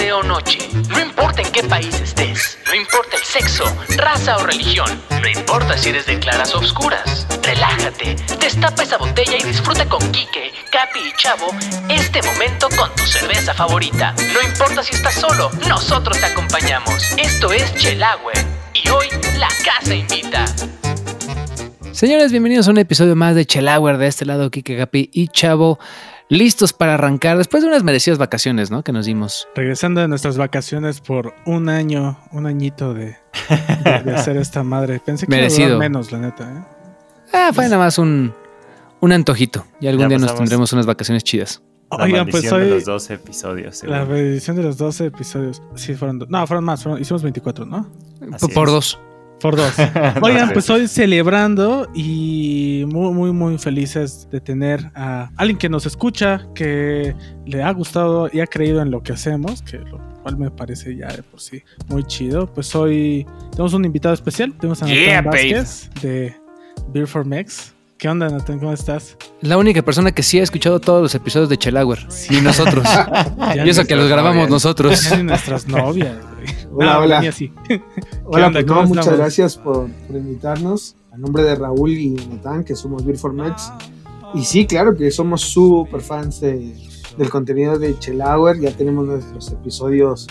noche. No importa en qué país estés. No importa el sexo, raza o religión. No importa si eres de claras o oscuras. Relájate, destapa esa botella y disfruta con Quique, Capi y Chavo este momento con tu cerveza favorita. No importa si estás solo, nosotros te acompañamos. Esto es Chelagüe y hoy la casa invita. Señores, bienvenidos a un episodio más de Chelauer. De este lado, Kike Gapi y Chavo, listos para arrancar después de unas merecidas vacaciones, ¿no? Que nos dimos. Regresando de nuestras vacaciones por un año, un añito de, de- de hacer esta madre. Pensé que iba a durar Merecido. menos, la neta. ¿eh? Ah, fue nada más un, un antojito. Y algún Ya día nos tendremos unas vacaciones chidas. La Oigan, pues maldición de hoy los 12 episodios. seguro. la edición de los 12 episodios. Sí, fueron dos. No, fueron más. fueron- hicimos 24, ¿no? Así Por es. dos. Por dos. Oigan, pues hoy celebrando y muy, muy, muy felices de tener a alguien que nos escucha, que le ha gustado y ha creído en lo que hacemos, que lo cual me parece ya de por sí muy chido. Pues hoy tenemos un invitado especial, tenemos a Yeah. Vázquez de Beer for Mex. ¿Qué onda, Natán? ¿Cómo estás? La única persona que sí ha escuchado todos los episodios de Chelauer. Y nosotros. Y eso que los grabamos novias. nosotros. Ya ni nuestras novias, güey. Hola, No, hola. sí. Hola, onda? pues no, ¿Cómo muchas estamos? gracias por, por invitarnos. A nombre de Raúl y Natán, que somos Beer for Mex. Y sí, claro que somos súper fans de- del contenido de Chelauer. Ya tenemos nuestros episodios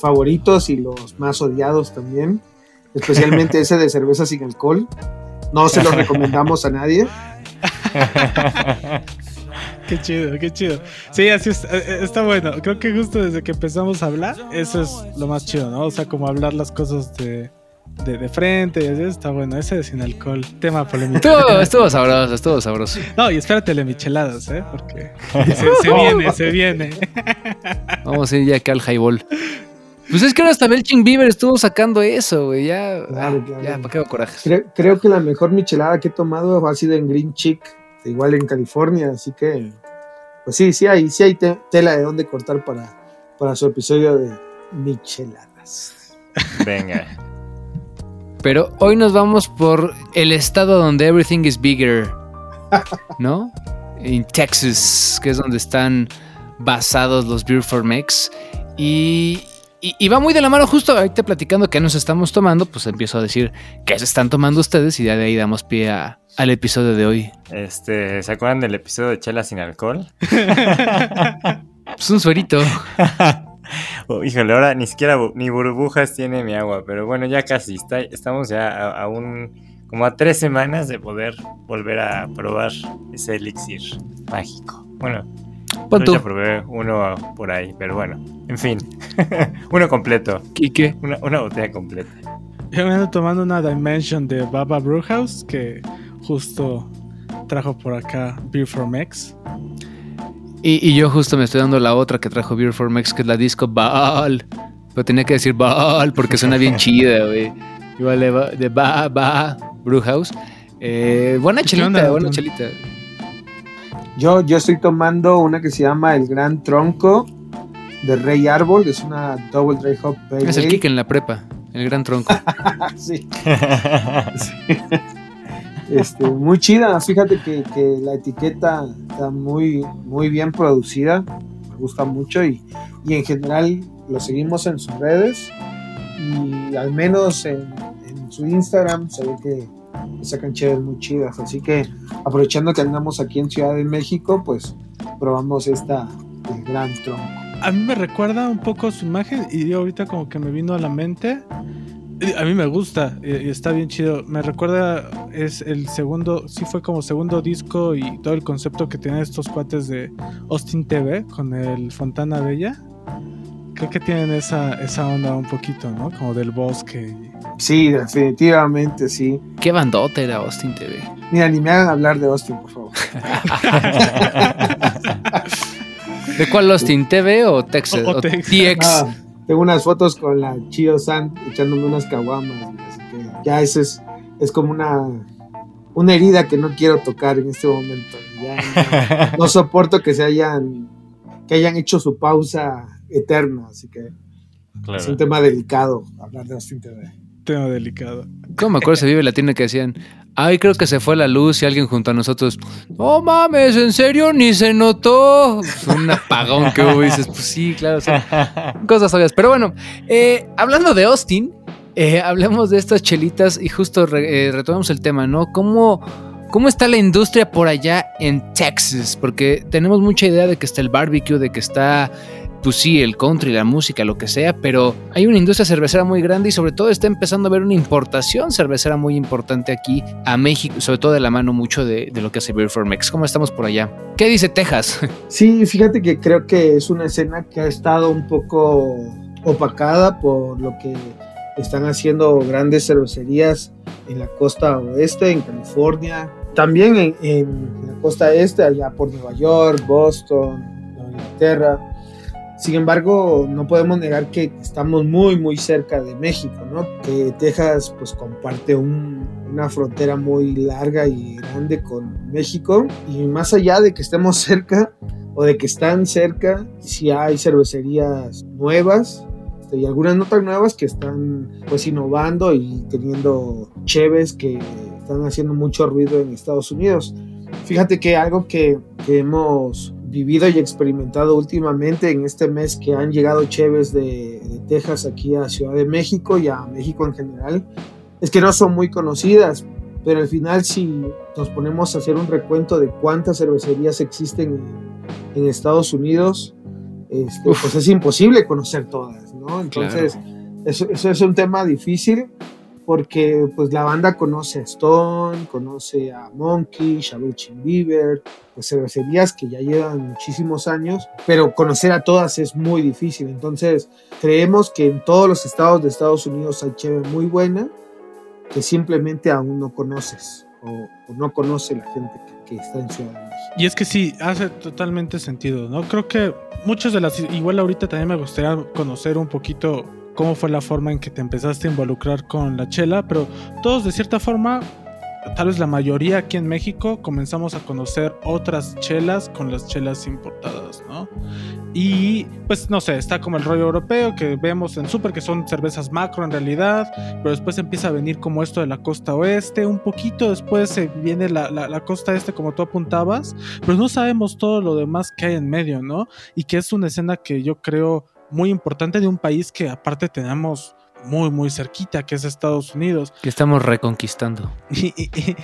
favoritos y los más odiados también. Especialmente ese de cerveza sin alcohol. No se lo recomendamos a nadie. Qué chido, qué chido. Sí, así es, eh, eh, está bueno. Creo que justo desde que empezamos a hablar, eso es lo más chido, ¿no? O sea, como hablar las cosas de, de, de frente, y así está bueno. Ese de sin alcohol, tema polémico. Estuvo, estuvo sabroso, estuvo sabroso. No, y espérate las micheladas, ¿eh? Porque se, se viene, se viene. Vamos a ir ya acá al highball. Pues es que ahora hasta Belching Beaver estuvo sacando eso, güey. Ya, Claro, ah, claro. ya, ¿para qué hago corajes? Creo, creo que la mejor michelada que he tomado ha sido en Green Chick, igual en California. Así que, pues sí, sí hay, sí hay te- tela de dónde cortar para, para su episodio de micheladas. Venga. Pero hoy nos vamos por el estado donde everything is bigger, ¿no? En Texas, que es donde están basados los Beer for Mex. Y, y- y va muy de la mano, justo ahorita platicando que nos estamos tomando, pues empiezo a decir qué se están tomando ustedes y ya de ahí damos pie a- al episodio de hoy. Este, ¿se acuerdan del episodio de Chela sin alcohol? Pues un suerito. Oh, híjole, ahora ni siquiera bu- ni burbujas tiene mi agua, pero bueno, ya casi. Está, estamos ya a, a un. como a tres semanas de poder volver a probar ese elixir mágico. Bueno, Pon yo tú, ya probé uno por ahí, pero bueno, en fin. uno completo, Quique. una, una botella completa. Yo me ando tomando una Dimension de Baba Brewhouse que justo trajo por acá Beer for Mex. Y, y yo justo me estoy dando la otra que trajo Beer for Mex, que es la disco Baal. Pero tenía que decir Baal porque suena bien chida, güey. Igual de, Ba- de Ba, Ba, Brewhouse. Eh, buena ¿Qué chelita, onda, buena chelita. Yo, yo estoy tomando una que se llama El Gran Tronco de Rey Árbol. Es una Double Dry Hop Pale Es el kick en la prepa, el gran tronco. Sí, este, muy chida. Fíjate que, que la etiqueta está muy, muy bien producida. Me gusta mucho y, y en general lo seguimos en sus redes. Y al menos en, en su Instagram se ve que sacan chéves muy chidas. Así que aprovechando que andamos aquí en Ciudad de México, pues probamos esta el Gran Tronco. A mí me recuerda un poco su imagen y ahorita como que me vino a la mente. A mí me gusta y está bien chido. Me recuerda, es el segundo, sí fue como segundo disco y todo el concepto que tienen estos cuates de Austin TV con el Fontana Bella. Creo que tienen esa, esa onda un poquito, ¿no? Como del bosque. Sí, definitivamente, sí. Qué bandota era Austin TV. Mira, ni me hagan hablar de Austin, por favor. ¿De cuál Austin? ¿TV o Texas? O- o ¿O Texas. TX? Ah, tengo unas fotos con la Chio San echándome unas caguamas. Así que ya eso es, es como una, una herida que no quiero tocar en este momento. Ya no, no soporto que se hayan, que hayan hecho su pausa eterna. Así que es un tema delicado hablar de Austin TV. Tema delicado. ¿Cómo me acuerdo ese vive latino que decían? Ay, creo que se fue la luz y alguien junto a nosotros. No mames, ¿en serio? Ni se notó. Un apagón que hubo y dices, pues sí, claro, son cosas obvias. Pero bueno, eh, hablando de Austin, eh, hablemos de estas chelitas y justo re- eh, retomamos el tema, ¿no? ¿Cómo, ¿Cómo está la industria por allá en Texas? Porque tenemos mucha idea de que está el barbecue, de que está, pues sí, el country, la música, lo que sea, pero hay una industria cervecera muy grande y sobre todo está empezando a haber una importación cervecera muy importante aquí a México, sobre todo de la mano mucho de, lo que hace Beer for Mex. ¿Cómo estamos por allá? ¿Qué dice Texas? Sí, fíjate que creo que es una escena que ha estado un poco opacada por lo que están haciendo grandes cervecerías en la costa oeste, en California, también en, la costa este, allá por Nueva York, Boston, Inglaterra. Sin embargo, no podemos negar que estamos muy, muy cerca de México, ¿no? Que Texas pues comparte un- una frontera muy larga y grande con México. Y más allá de que estemos cerca o de que están cerca, sí hay cervecerías nuevas este, y algunas no tan nuevas que están pues innovando y teniendo cheves que están haciendo mucho ruido en Estados Unidos. Fíjate que algo que, que hemos vivido y experimentado últimamente en este mes que han llegado cheves de, de Texas aquí a Ciudad de México y a México en general, es que no son muy conocidas, pero al final si nos ponemos a hacer un recuento de cuántas cervecerías existen en, en Estados Unidos, este, pues es imposible conocer todas, ¿no? Entonces, eso, eso es un tema difícil porque pues la banda conoce a Stone, conoce a Monkey, Shabuchin Beaver, pues cervecerías que ya llevan muchísimos años, pero conocer a todas es muy difícil. Entonces, creemos que en todos los estados de Estados Unidos hay cheve muy buena que simplemente aún no conoces o, o no conoce la gente que, que está en Ciudad de México. Y es que sí, hace totalmente sentido, ¿no? Creo que muchas de las... Igual ahorita también me gustaría conocer un poquito cómo fue la forma en que te empezaste a involucrar con la chela, pero todos de cierta forma, tal vez la mayoría aquí en México, comenzamos a conocer otras chelas con las chelas importadas, ¿no? Y pues no sé, está como el rollo europeo que vemos en Super, que son cervezas macro en realidad, pero después empieza a venir como esto de la costa oeste, un poquito después se viene la, la- la costa este como tú apuntabas, pero no sabemos todo lo demás que hay en medio, ¿no? Y que es una escena que yo creo muy importante de un país que aparte tenemos muy, muy cerquita, que es Estados Unidos. Que estamos reconquistando. Y, y- y-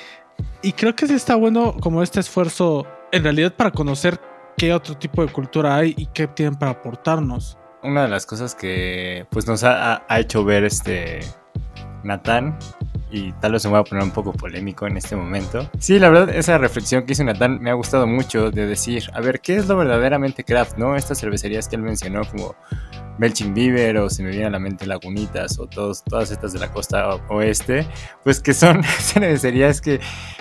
y creo que sí está bueno como este esfuerzo en realidad para conocer qué otro tipo de cultura hay y qué tienen para aportarnos. Una de las cosas que pues nos ha, ha- hecho ver este Natán, y tal vez me voy a poner un poco polémico en este momento. Sí, la verdad, esa reflexión que hizo Natán me ha gustado mucho de decir, a ver, ¿qué es lo verdaderamente craft, no? Estas cervecerías que él mencionó como Belching Beaver o se me viene a la mente Lagunitas o todos, todas estas de la costa oeste, pues que son cervecerías que,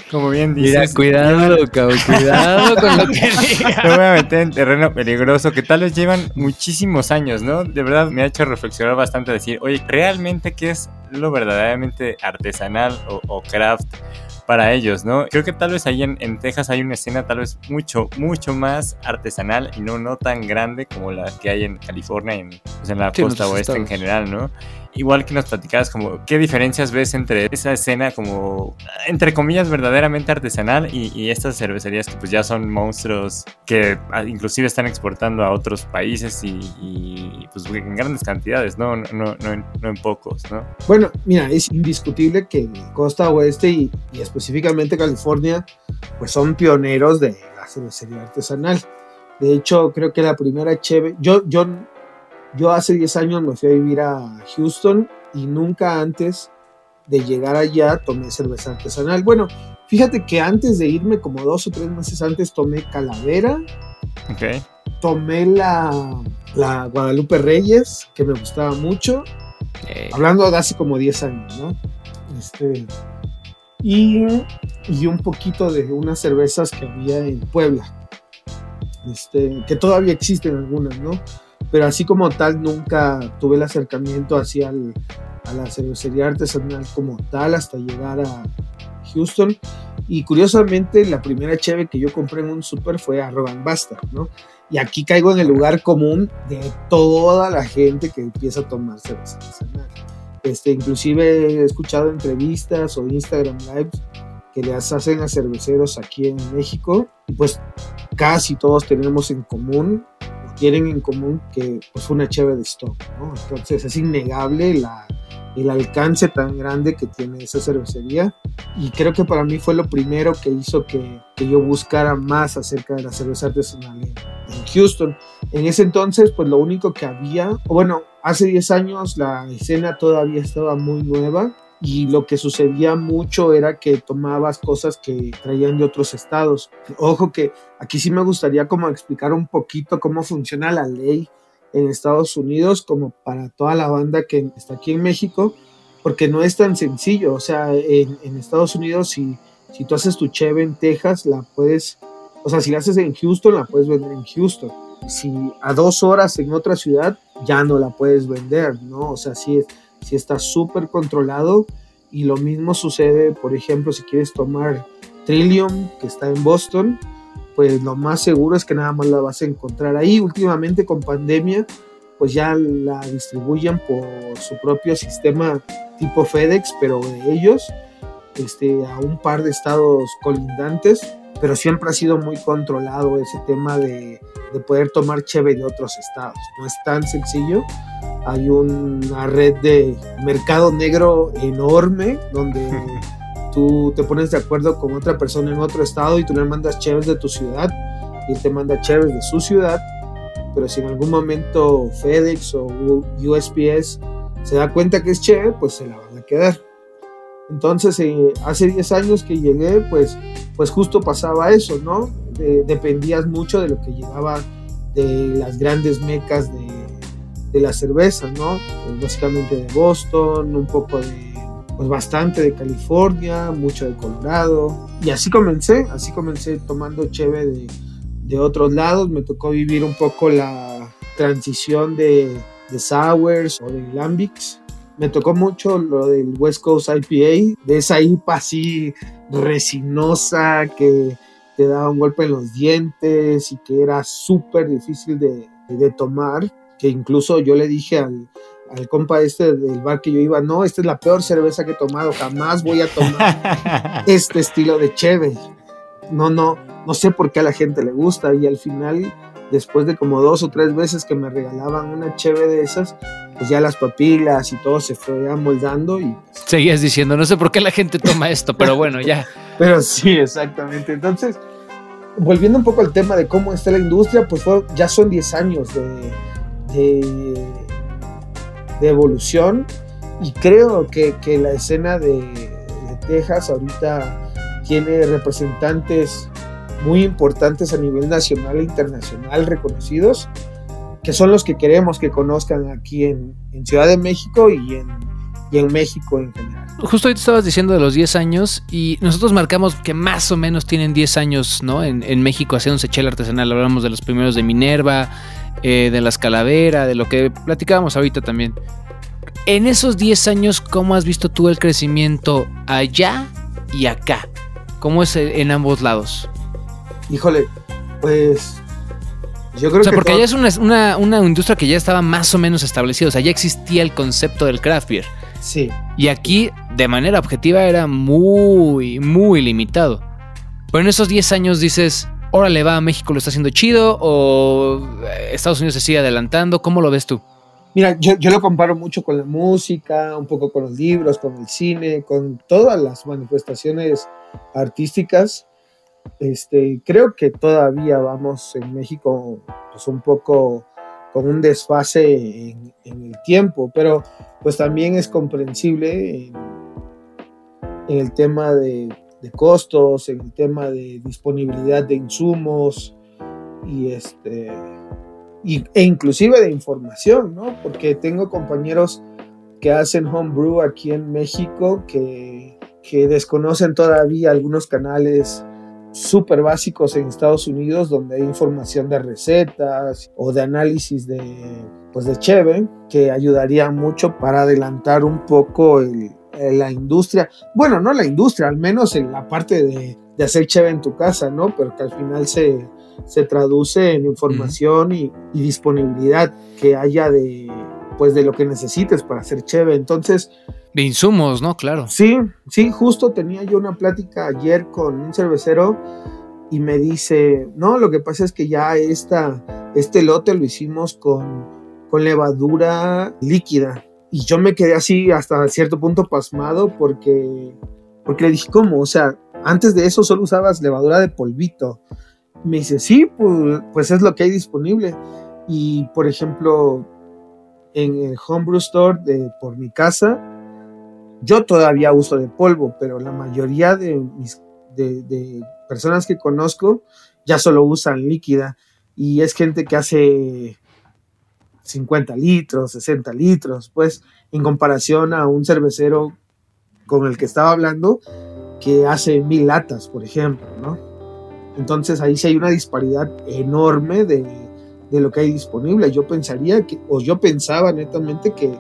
como bien dices... Mira, cuidado, cabrón, cuidado con lo que digas. me voy a meter en terreno peligroso que tal vez llevan muchísimos años, ¿no? De verdad me ha hecho reflexionar bastante, decir, oye, ¿realmente qué es lo verdaderamente artesanal o, o craft para ellos, ¿no? Creo que tal vez ahí en, en Texas hay una escena tal vez mucho, mucho más artesanal y no, no tan grande como la que hay en California, en, pues, en la Sí, costa oeste en general, ¿no? Igual que nos platicabas como, ¿qué diferencias ves entre esa escena como, entre comillas, verdaderamente artesanal y, estas cervecerías que pues ya son monstruos que ah, inclusive están exportando a otros países y, pues en grandes cantidades, ¿no? No, no en pocos, ¿no? Bueno, mira, es indiscutible que costa oeste y, y específicamente California, pues son pioneros de la cervecería artesanal. De hecho, creo que la primera cheve, yo, yo, yo hace 10 años me fui a vivir a Houston y nunca antes de llegar allá tomé cerveza artesanal. Bueno, fíjate que antes de irme, como dos o tres meses antes, tomé Calavera, Ok. tomé la, la Guadalupe Reyes, que me gustaba mucho, Eh, hablando de hace como 10 años, ¿no? Este, y, y un poquito de unas cervezas que había en Puebla, este, que todavía existen algunas, ¿no? Pero así como tal, nunca tuve el acercamiento hacia a la cervecería artesanal como tal hasta llegar a Houston. Y curiosamente, la primera cheve que yo compré en un super fue Arrogant Bastard, ¿no? Y aquí caigo en el lugar común de toda la gente que empieza a tomar cerveza artesanal. Este, inclusive he escuchado entrevistas o Instagram Lives que les hacen a cerveceros aquí en México. Y pues casi todos tenemos en común, tienen en común que pues una cheve de stock, ¿no? Entonces es innegable la, el alcance tan grande que tiene esa cervecería y creo que para mí fue lo primero que hizo que, que yo buscara más acerca de la cerveza artesanal en, en, Houston. En ese entonces pues lo único que había, bueno, hace 10 años la escena todavía estaba muy nueva y lo que sucedía mucho era que tomabas cosas que traían de otros estados. Ojo que aquí sí me gustaría como explicar un poquito cómo funciona la ley en Estados Unidos como para toda la banda que está aquí en México, porque no es tan sencillo. O sea, en, Estados Unidos, si, si tú haces tu cheve en Texas, la puedes, o sea, si la haces en Houston, la puedes vender en Houston. Si a dos horas en otra ciudad, ya no la puedes vender, ¿no? O sea, sí, sí está súper controlado. Y lo mismo sucede, por ejemplo, si quieres tomar Trillium, que está en Boston, pues lo más seguro es que nada más la vas a encontrar ahí. Últimamente con pandemia, pues ya la distribuyen por su propio sistema tipo FedEx, pero de ellos, este, a un par de estados colindantes, pero siempre ha sido muy controlado ese tema de, de poder tomar cheve de otros estados. No es tan sencillo. Hay una red de mercado negro enorme donde tú te pones de acuerdo con otra persona en otro estado y tú le mandas cheves de tu ciudad y él te manda cheves de su ciudad, pero si en algún momento FedEx o USPS se da cuenta que es cheve, pues se la van a quedar. Entonces, eh, hace 10 años que llegué, pues, pues justo pasaba eso, ¿no? De, dependías mucho de lo que llegaba de las grandes mecas de, de la cerveza, ¿no? Pues básicamente de Boston, un poco de pues bastante de California, mucho de Colorado. Y así comencé, así comencé tomando cheve de, de otros lados. Me tocó vivir un poco la transición de, de sours o de lambics. Me tocó mucho lo del West Coast IPA, de esa IPA así resinosa que te daba un golpe en los dientes y que era súper difícil de, de tomar. Que incluso yo le dije al, al compa este del bar que yo iba, no, esta es la peor cerveza que he tomado, jamás voy a tomar este estilo de cheve. No, no, no sé por qué a la gente le gusta y al final, después de como dos o tres veces que me regalaban una cheve de esas, pues ya las papilas y todo se fue amoldando y... Seguías diciendo, no sé por qué la gente toma esto, pero bueno, ya. pero sí, exactamente. Entonces, volviendo un poco al tema de cómo está la industria, pues fue, ya son 10 años de, de de evolución y creo que, que la escena de, de, Texas ahorita tiene representantes muy importantes a nivel nacional e internacional reconocidos, que son los que queremos que conozcan aquí en, en Ciudad de México y en, y en México en general. Justo ahorita estabas diciendo de los 10 años y nosotros marcamos que más o menos tienen 10 años ¿no? en, en México haciéndose chela artesanal. Hablamos de los primeros de Minerva, eh, de las calaveras, de lo que platicábamos ahorita también. En esos 10 años, ¿cómo has visto tú el crecimiento allá y acá? ¿Cómo es en ambos lados? Híjole, pues yo creo o sea, que porque todo- allá es una, una, una industria que ya estaba más o menos establecida, o sea, ya existía el concepto del craft beer. sí, Y aquí, de manera objetiva, era muy, muy limitado. Pero en esos 10 años dices, órale, va, México lo está haciendo chido, o eh, Estados Unidos se sigue adelantando, ¿cómo lo ves tú? Mira, yo, yo lo comparo mucho con la música, un poco con los libros, con el cine, con todas las manifestaciones artísticas. Este, creo que todavía vamos en México pues un poco con un desfase en, el tiempo, pero pues también es comprensible en, en el tema de, de costos, en el tema de disponibilidad de insumos y este y, e inclusive de información, ¿no? Porque tengo compañeros que hacen homebrew aquí en México que, que desconocen todavía algunos canales súper básicos en Estados Unidos donde hay información de recetas o de análisis de, pues de cheve que ayudaría mucho para adelantar un poco el, la industria. Bueno, no la industria, al menos en la parte de, de hacer cheve en tu casa, ¿no? Pero que al final se, se traduce en información uh -huh. y, y, disponibilidad que haya de pues de lo que necesites para hacer cheve. Entonces, De insumos, ¿no? Claro. Sí, sí, justo tenía yo una plática ayer con un cervecero y me dice, no, lo que pasa es que ya esta, este lote lo hicimos con, con levadura líquida. Y yo me quedé así hasta cierto punto pasmado porque, porque le dije, ¿cómo? O sea, antes de eso solo usabas levadura de polvito. Me dice, sí, pues, pues es lo que hay disponible. Y, por ejemplo, en el homebrew store de, por mi casa, yo todavía uso de polvo, pero la mayoría de, de personas que conozco ya solo usan líquida. Y es gente que hace 50 litros, 60 litros, pues en comparación a un cervecero con el que estaba hablando que hace mil latas, por ejemplo, ¿no? Entonces ahí sí hay una disparidad enorme de, de lo que hay disponible. Yo pensaría que, o yo pensaba netamente que,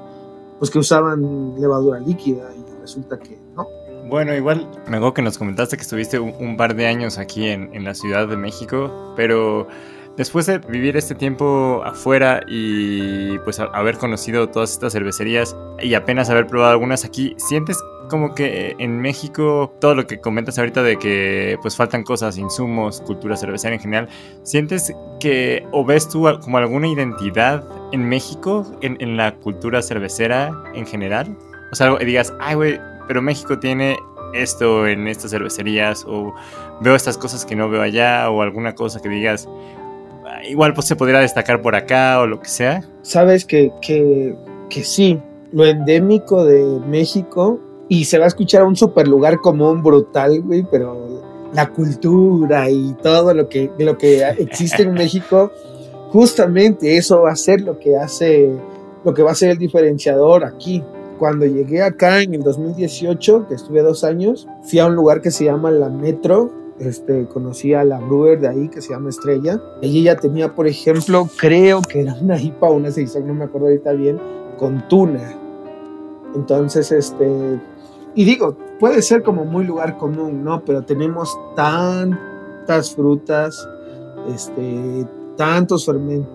pues que usaban levadura líquida y resulta que no. Bueno, igual me acuerdo que nos comentaste que estuviste un, un par de años aquí en, en, la Ciudad de México, pero después de vivir este tiempo afuera y pues haber conocido todas estas cervecerías y apenas haber probado algunas aquí, ¿sientes como que en México todo lo que comentas ahorita de que pues faltan cosas, insumos, cultura cervecera en general, ¿sientes que o ves tú como alguna identidad en México en, en la cultura cervecera en general? O sea, digas, ay, güey, pero México tiene esto en estas cervecerías o veo estas cosas que no veo allá o alguna cosa que digas, igual pues se podría destacar por acá o lo que sea. Sabes que, que, que sí, lo endémico de México y se va a escuchar a un super lugar común brutal, güey, pero la cultura y todo lo que, lo que existe en México, justamente eso va a ser lo que hace, lo que va a ser el diferenciador aquí. Cuando llegué acá en el 2018, que estuve dos años, fui a un lugar que se llama La Metro, este, conocí a la brewer de ahí que se llama Estrella. Ella tenía, por ejemplo, creo que era una IPA o una saison, no me acuerdo ahorita bien, con tuna. Entonces, este, y digo, puede ser como muy lugar común, ¿no? Pero tenemos tantas frutas, este, tantos fermen,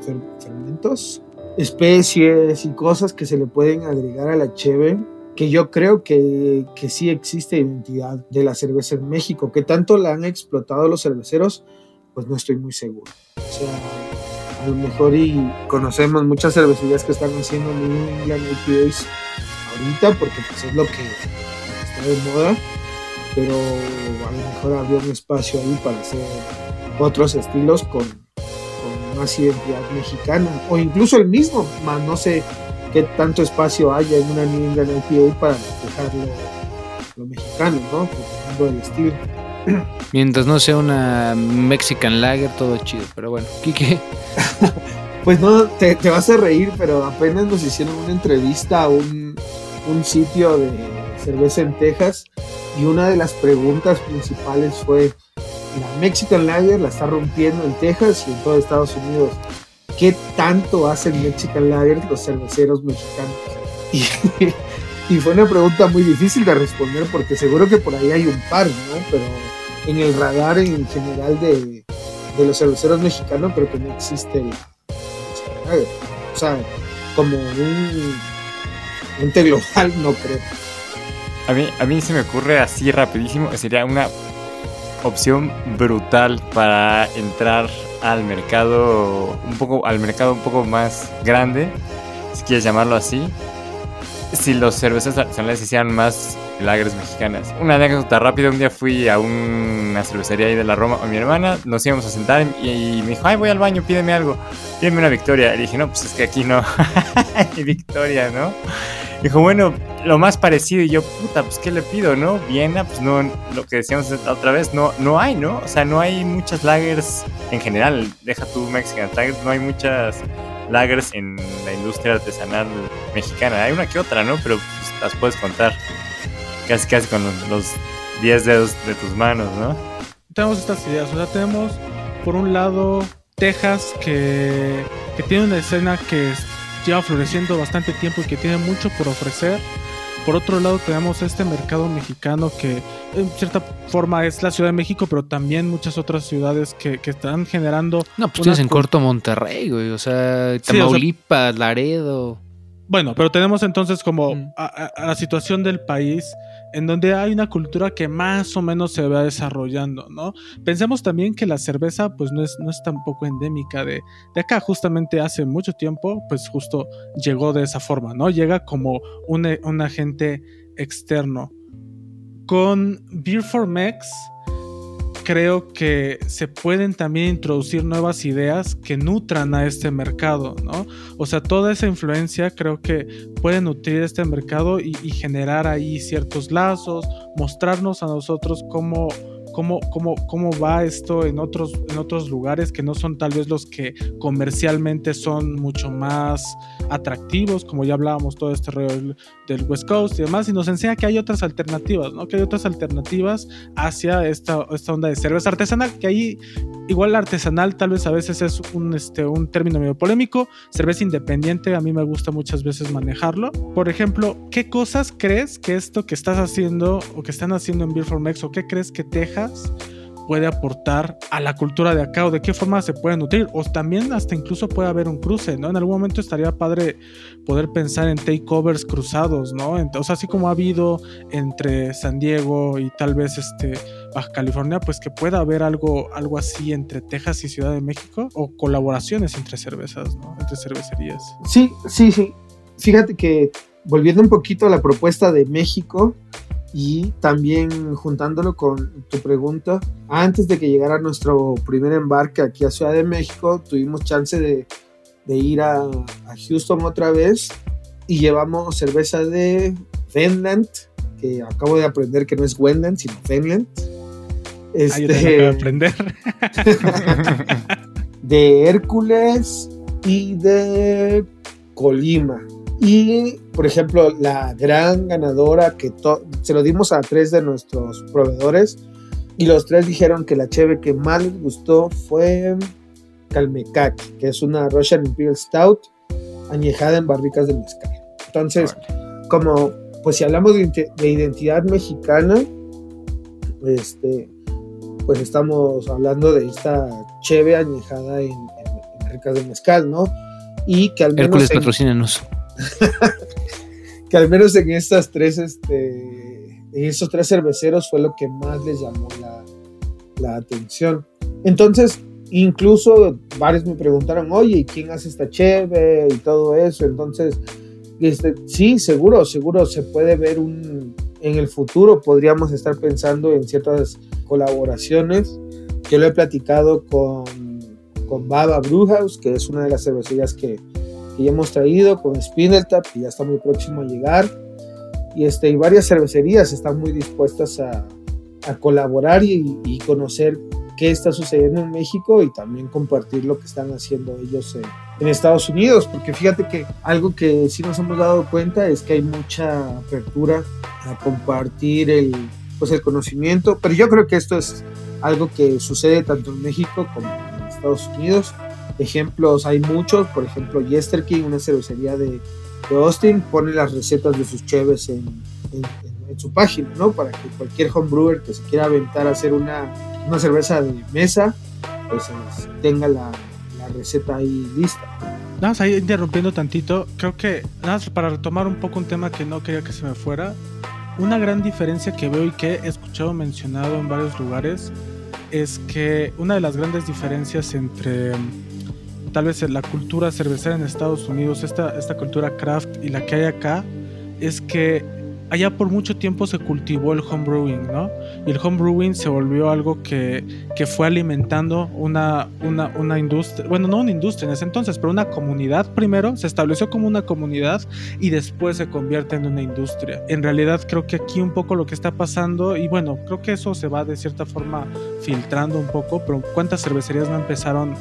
fer, fermentos, especies y cosas que se le pueden agregar a la cheve que yo creo que, que, sí existe identidad de la cerveza en México, que tanto la han explotado los cerveceros, pues no estoy muy seguro. O sea, a lo mejor y conocemos muchas cervecerías que están haciendo New England IPAs ahorita, porque pues es lo que está de moda, pero a lo mejor había un espacio ahí para hacer otros estilos con, con más identidad mexicana, o incluso el mismo, más no sé qué tanto espacio haya en una New England IPA para reflejar lo, lo mexicano, ¿no? Por el estilo. Mientras no sea una Mexican Lager, todo chido. Pero bueno, Kike. pues no, te, te, vas a reír, pero apenas nos hicieron una entrevista a un, un sitio de cerveza en Texas y una de las preguntas principales fue, la Mexican Lager la está rompiendo en Texas y en todo Estados Unidos. ¿Qué tanto hacen Mexican Lager los cerveceros mexicanos? Y, y, fue una pregunta muy difícil de responder porque seguro que por ahí hay un par, ¿no? Pero en el radar en general de, los cerveceros mexicanos creo que no existe la Mexican Lager. O sea, como un ente global no creo. A mí, a mí se me ocurre así rapidísimo, sería una opción brutal para entrar al mercado un poco al mercado un poco más grande si quieres llamarlo así si los cervezas artesanales hicieran más lagers mexicanas. Una anécdota rápida un día fui a una cervecería ahí de la Roma con mi hermana nos íbamos a sentar y, y me dijo ay voy al baño pídeme algo pídeme una victoria y dije no pues es que aquí no hay victoria no dijo bueno lo más parecido y yo, puta, pues ¿qué le pido, no? Viena, pues no, lo que decíamos otra vez, no, no hay, ¿no? O sea, no hay muchas lagers en general, deja tu Mexican Lagers, no hay muchas lagers en la industria artesanal mexicana, hay una que otra, ¿no? Pero pues, las puedes contar casi casi con los 10 dedos de tus manos, ¿no? Tenemos estas ideas, o sea, tenemos por un lado Texas que, que tiene una escena que lleva floreciendo bastante tiempo y que tiene mucho por ofrecer Por otro lado, tenemos este mercado mexicano que en cierta forma es la Ciudad de México, pero también muchas otras ciudades que, que están generando. No, pues tienes en corto Monterrey, güey. O sea, Sí, o sea- Tamaulipas, Laredo. Bueno, pero tenemos entonces como Mm. a, a- a la situación del país en donde hay una cultura que más o menos se va desarrollando, ¿no? Pensemos también que la cerveza pues no es, no es tampoco endémica de, de acá, justamente hace mucho tiempo pues justo llegó de esa forma, ¿no? Llega como un, un agente externo. Con Beer for Mex creo que se pueden también introducir nuevas ideas que nutran a este mercado, ¿no? O sea, toda esa influencia creo que puede nutrir este mercado y, generar ahí ciertos lazos, mostrarnos a nosotros cómo, cómo, cómo, cómo va esto en otros, en otros lugares que no son tal vez los que comercialmente son mucho más atractivos, como ya hablábamos todo este rollo del, West Coast y demás, y nos enseña que hay otras alternativas, ¿no? Que hay otras alternativas hacia esta, esta onda de cerveza artesanal, que ahí igual artesanal tal vez a veces es un, este, un término medio polémico, cerveza independiente a mí me gusta muchas veces manejarlo. Por ejemplo, ¿qué cosas crees que esto que estás haciendo o que están haciendo en Beer for Mex o qué crees que Texas puede aportar a la cultura de acá o de qué forma se puede nutrir o también hasta incluso puede haber un cruce, ¿no? En algún momento estaría padre poder pensar en takeovers cruzados, ¿no? O sea, así como ha habido entre San Diego y tal vez este Baja California, pues que pueda haber algo, algo así entre Texas y Ciudad de México o colaboraciones entre cervezas, ¿no? Entre cervecerías. Sí, sí, sí. Fíjate que volviendo un poquito a la propuesta de México y también juntándolo con tu pregunta, antes de que llegara nuestro primer embarque aquí a Ciudad de México, tuvimos chance de, ir a, Houston otra vez y llevamos cerveza de Finland, que acabo de aprender que no es Wendland, sino Finland. Ah, yo de aprender. de Hércules y de Colima. Y, por ejemplo, la gran ganadora que se lo dimos a tres de nuestros proveedores y los tres dijeron que la cheve que más les gustó fue Calmecac, que es una Russian Imperial Stout añejada en barricas de mezcal. Entonces, como, pues si hablamos de, de identidad mexicana, este, pues estamos hablando de esta cheve añejada en, en- en barricas de mezcal, ¿no? Y que al menos Hércules en- patrocínanos. que al menos en estas tres, este, en esos tres cerveceros fue lo que más les llamó la, la atención. Entonces, incluso varios me preguntaron, oye, ¿y quién hace esta cheve? Y todo eso. Entonces, este, sí, seguro, seguro se puede ver un, en el futuro podríamos estar pensando en ciertas colaboraciones. Yo lo he platicado con, con Baba Brewhouse, que es una de las cervecerías que, que ya hemos traído, con Spindletap, que ya está muy próximo a llegar. Y, este, y varias cervecerías están muy dispuestas a, a colaborar y, y conocer qué está sucediendo en México y también compartir lo que están haciendo ellos en, en Estados Unidos, porque fíjate que algo que sí nos hemos dado cuenta es que hay mucha apertura a compartir el, pues el conocimiento, pero yo creo que esto es algo que sucede tanto en México como en Estados Unidos. Ejemplos hay muchos, por ejemplo, Yester King, una cervecería de, de Austin, pone las recetas de sus cheves en, en, en- su página, ¿no? Para que cualquier homebrewer que se quiera aventar a hacer una, una cerveza de mesa, pues es- tenga la, la receta ahí lista. Nada más ahí interrumpiendo tantito, creo que nada más para retomar un poco un tema que no quería que se me fuera, una gran diferencia que veo y que he escuchado mencionado en varios lugares es que una de las grandes diferencias entre mm, tal vez la cultura cervecera en Estados Unidos, esta, esta cultura craft y la que hay acá, es que allá por mucho tiempo se cultivó el homebrewing, ¿no? Y el homebrewing se volvió algo que, que fue alimentando una, una, una industria, bueno, no una industria en ese entonces, pero una comunidad primero, se estableció como una comunidad y después se convierte en una industria. En realidad creo que aquí un poco lo que está pasando, y bueno, creo que eso se va de cierta forma filtrando un poco, pero ¿cuántas cervecerías no empezaron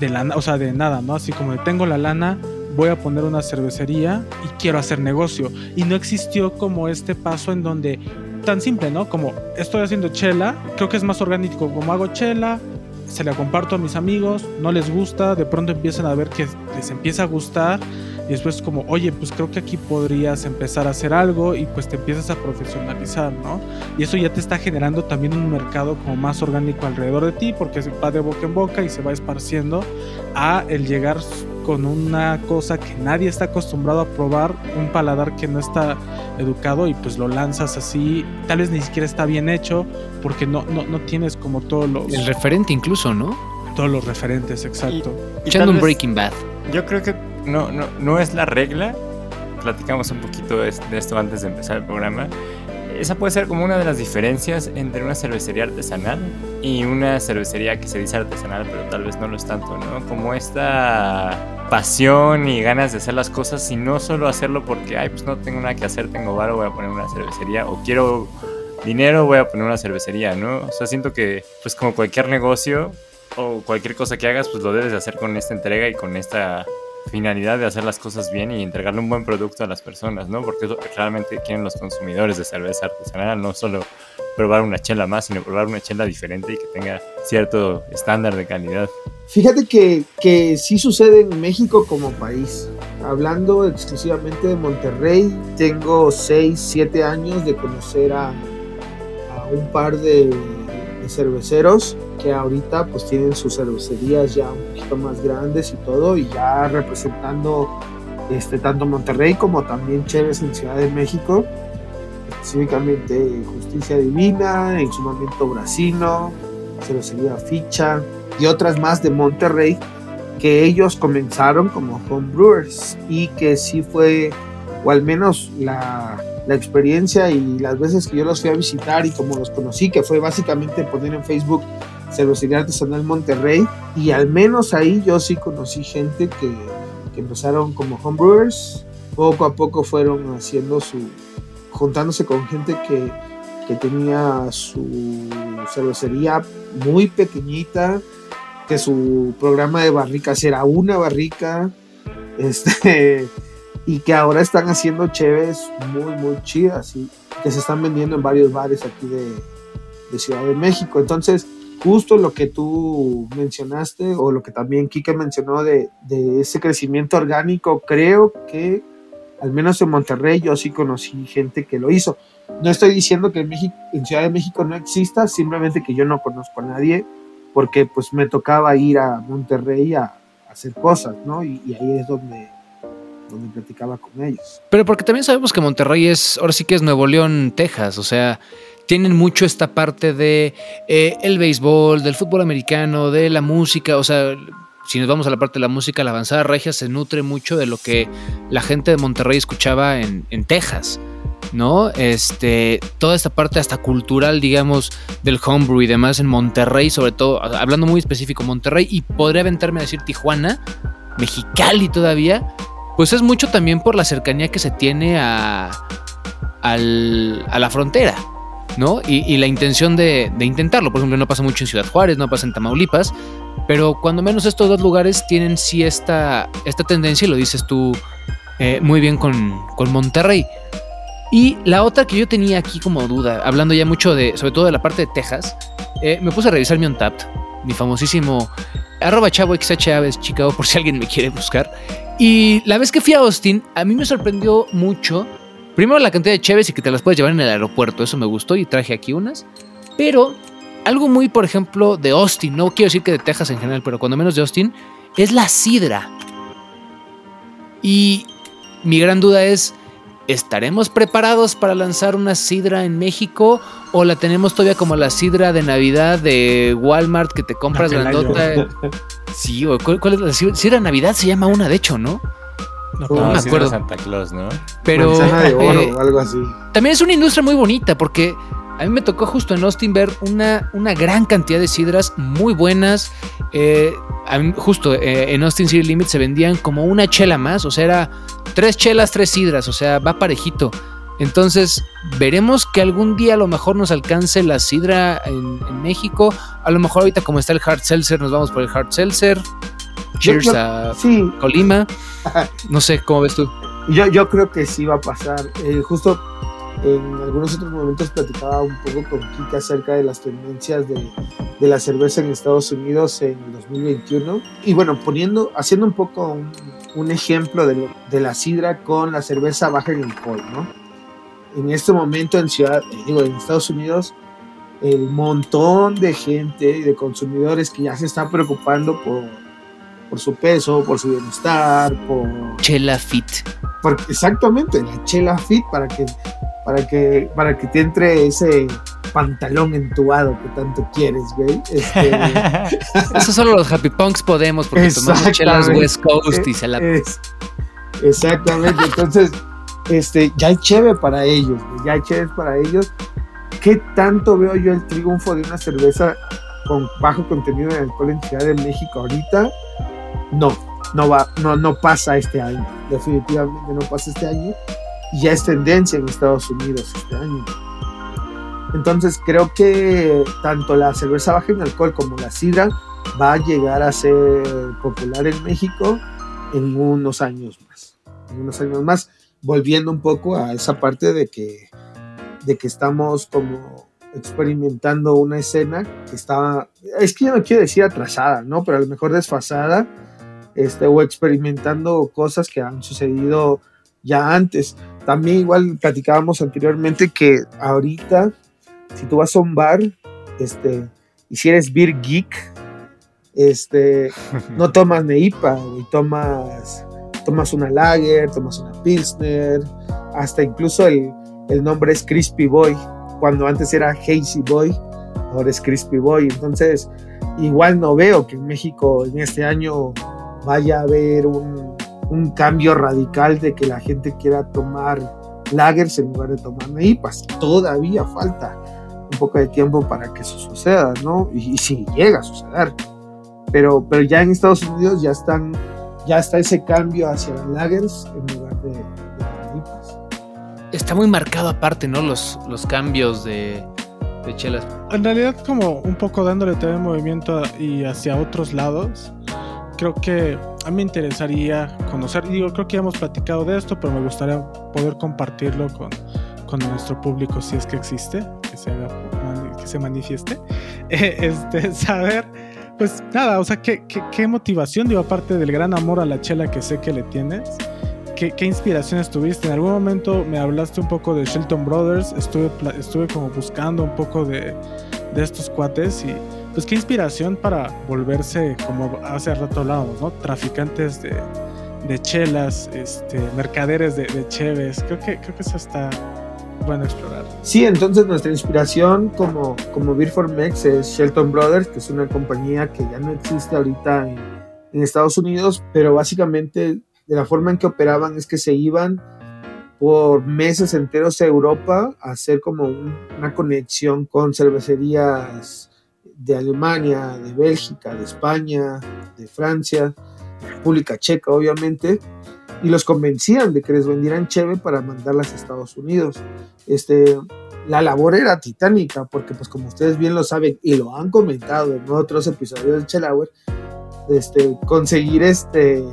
de la, na- o sea, de nada, ¿no? Así como de tengo la lana, voy a poner una cervecería y quiero hacer negocio. Y no existió como este paso en donde, tan simple, ¿no? Como estoy haciendo chela, creo que es más orgánico como hago chela, se la comparto a mis amigos, no les gusta, de pronto empiezan a ver que les empieza a gustar y después como, oye, pues creo que aquí podrías empezar a hacer algo y pues te empiezas a profesionalizar, ¿no? Y eso ya te está generando también un mercado como más orgánico alrededor de ti porque va de boca en boca y se va esparciendo a el llegar con una cosa que nadie está acostumbrado a probar, un paladar que no está educado y pues lo lanzas así, tal vez ni siquiera está bien hecho porque no, no, no tienes como todos los... El referente incluso, ¿no? Todos los referentes, exacto. Y un Breaking Bad. Yo creo que no, no, no es la regla. Platicamos un poquito de, de esto antes de empezar el programa. Esa puede ser como una de las diferencias entre una cervecería artesanal y una cervecería que se dice artesanal, pero tal vez no lo es tanto, ¿no? Como esta pasión y ganas de hacer las cosas y no solo hacerlo porque, ay, pues no tengo nada que hacer, tengo varo, voy a poner una cervecería o quiero dinero, voy a poner una cervecería, ¿no? O sea, siento que, pues como cualquier negocio o cualquier cosa que hagas, pues lo debes de hacer con esta entrega y con esta finalidad de hacer las cosas bien y entregarle un buen producto a las personas, ¿no? Porque es lo que realmente quieren los consumidores de cerveza artesanal, no solo probar una chela más, sino probar una chela diferente y que tenga cierto estándar de calidad. Fíjate que, que sí sucede en México como país. Hablando exclusivamente de Monterrey, tengo 6, 7 años de conocer a, un par de, de cerveceros que ahorita pues tienen sus cervecerías ya un poquito más grandes y todo y ya representando este, tanto Monterrey como también Chévez en Ciudad de México, específicamente Justicia Divina, en su momento Brasino, Cervecería Ficha y otras más de Monterrey que ellos comenzaron como homebrewers y que sí fue, o al menos la, la experiencia y las veces que yo los fui a visitar y como los conocí, que fue básicamente poner en Facebook Cervecería Artesanal Monterrey y al menos ahí yo sí conocí gente que, que empezaron como homebrewers, poco a poco fueron haciendo su, juntándose con gente que, que tenía su cervecería muy pequeñita, que su programa de barricas era una barrica, este, y que ahora están haciendo cheves muy, muy chidas y que se están vendiendo en varios bares aquí de, Ciudad de México. Entonces, justo lo que tú mencionaste o lo que también Kike mencionó de, de ese crecimiento orgánico, creo que al menos en Monterrey yo sí conocí gente que lo hizo. No estoy diciendo que en, Ciudad de México no exista, simplemente que yo no conozco a nadie porque pues me tocaba ir a Monterrey a, a hacer cosas, ¿no? Y, y, ahí es donde, donde platicaba con ellos. Pero porque también sabemos que Monterrey es, ahora sí que es Nuevo León, Texas, o sea, tienen mucho esta parte de eh, el béisbol, del fútbol americano, de la música, o sea, si nos vamos a la parte de la música, la avanzada regia se nutre mucho de lo que la gente de Monterrey escuchaba en, en Texas. ¿no? Este, toda esta parte hasta cultural, digamos, del homebrew y demás en Monterrey, sobre todo, hablando muy específico, Monterrey, y podría aventarme a decir Tijuana, Mexicali todavía, pues es mucho también por la cercanía que se tiene a, al, a la frontera, ¿no? Y, y la intención de, de, intentarlo. Por ejemplo, no pasa mucho en Ciudad Juárez, no pasa en Tamaulipas, pero cuando menos estos dos lugares tienen sí esta, esta tendencia, y lo dices tú eh, muy bien con, con Monterrey. Y la otra que yo tenía aquí como duda, hablando ya mucho de, sobre todo de la parte de Texas, eh, me puse a revisar mi Untapped, mi famosísimo arroba chavo XHAves Chicago, por si alguien me quiere buscar. Y la vez que fui a Austin, a mí me sorprendió mucho, primero la cantidad de cheves y que te las puedes llevar en el aeropuerto, eso me gustó y traje aquí unas. Pero algo muy, por ejemplo, de Austin, no quiero decir que de Texas en general, pero cuando menos de Austin, es la sidra. Y mi gran duda es, ¿Estaremos preparados para lanzar una sidra en México? ¿O la tenemos todavía como la sidra de Navidad de Walmart que te compras grandota? Sí, o ¿cuál, cuál, es la sidra? sidra de Navidad? Se llama una, de hecho, ¿no? No, no me acuerdo. Santa Claus, ¿no? Pero. de oro eh, o algo así. También es una industria muy bonita porque a mí me tocó justo en Austin ver una, una gran cantidad de sidras muy buenas. Eh, mí, justo eh, en Austin City Limit se vendían como una chela más, o sea, era tres chelas, tres sidras, o sea, va parejito. Entonces, veremos que algún día a lo mejor nos alcance la sidra en, en México. A lo mejor ahorita como está el hard seltzer, nos vamos por el hard seltzer. Cheers Yo- yo- a sí. Colima. No sé, ¿cómo ves tú? Yo, yo creo que sí va a pasar. Eh, justo en algunos otros momentos platicaba un poco con Kika acerca de las tendencias de, de la cerveza en Estados Unidos en el 2021. Y bueno, poniendo, haciendo un poco un, un ejemplo de, lo- de la sidra con la cerveza baja en alcohol, ¿no? En este momento en ciudad, eh, digo, en Estados Unidos, el montón de gente, de consumidores que ya se están preocupando por, por su peso, por su bienestar, por, Chela Fit. exactamente la chela fit para que para que para que te entre ese pantalón entubado que tanto quieres, güey. Este, Eso solo los Happy Punks podemos porque tomamos chelas. West Coast y se la... Es- exactamente. Entonces, este, ya hay cheve para ellos, güey, ya hay cheve para ellos. ¿Qué tanto veo yo el triunfo de una cerveza con bajo contenido de alcohol en Ciudad de México ahorita? No, no va, no, no pasa este año. Definitivamente no pasa este año. Y ya es tendencia en Estados Unidos este año. Entonces creo que tanto la cerveza baja en alcohol como la sidra va a llegar a ser popular en México en unos años más. En unos años más, volviendo un poco a esa parte de que, de que estamos como experimentando una escena que está, es que yo no quiero decir atrasada, ¿no? Pero a lo mejor desfasada, este, o experimentando cosas que han sucedido ya antes. También igual platicábamos anteriormente que ahorita, si tú vas a un bar, este, y si eres beer geek, este, no tomas Neipa, tomas, tomas una Lager, tomas una Pilsner, hasta incluso el, el nombre es Crispy Boy, cuando antes era Hazy Boy, ahora es Crispy Boy. Entonces, igual no veo que en México en este año vaya a haber un, un cambio radical de que la gente quiera tomar lagers en lugar de tomar neipas. Todavía falta un poco de tiempo para que eso suceda, ¿no? Y, y si llega a suceder. Pero, pero ya en Estados Unidos ya están, ya está ese cambio hacia las lagers en lugar de, de neipas. Está muy marcado aparte, ¿no? Los, los cambios de, de chelas. En realidad, como un poco dándole también movimiento y hacia otros lados, creo que a mí me interesaría conocer, digo, creo que ya hemos platicado de esto, pero me gustaría poder compartirlo con, con nuestro público si es que existe, que se, que se manifieste. Eh, este, saber, pues nada, o sea, ¿qué, qué, qué motivación, digo, aparte del gran amor a la chela que sé que le tienes. ¿Qué, ¿Qué, inspiraciones tuviste? En algún momento me hablaste un poco de Shelton Brothers, estuve, estuve como buscando un poco de, de estos cuates y pues qué inspiración para volverse, como hace rato hablábamos, ¿no? Traficantes de, chelas, este, mercaderes de, de cheves. Creo que, creo que eso está bueno explorar. Sí, entonces nuestra inspiración como, como Beer es Shelton Brothers, que es una compañía que ya no existe ahorita en, Estados Unidos, pero básicamente de la forma en que operaban es que se iban por meses enteros a Europa a hacer como un, una conexión con cervecerías de Alemania, de Bélgica, de España, de Francia, República Checa, obviamente, y los convencían de que les vendieran cheve para mandarlas a Estados Unidos. Este, la labor era titánica, porque pues como ustedes bien lo saben y lo han comentado en otros episodios de Chelauer, este, conseguir este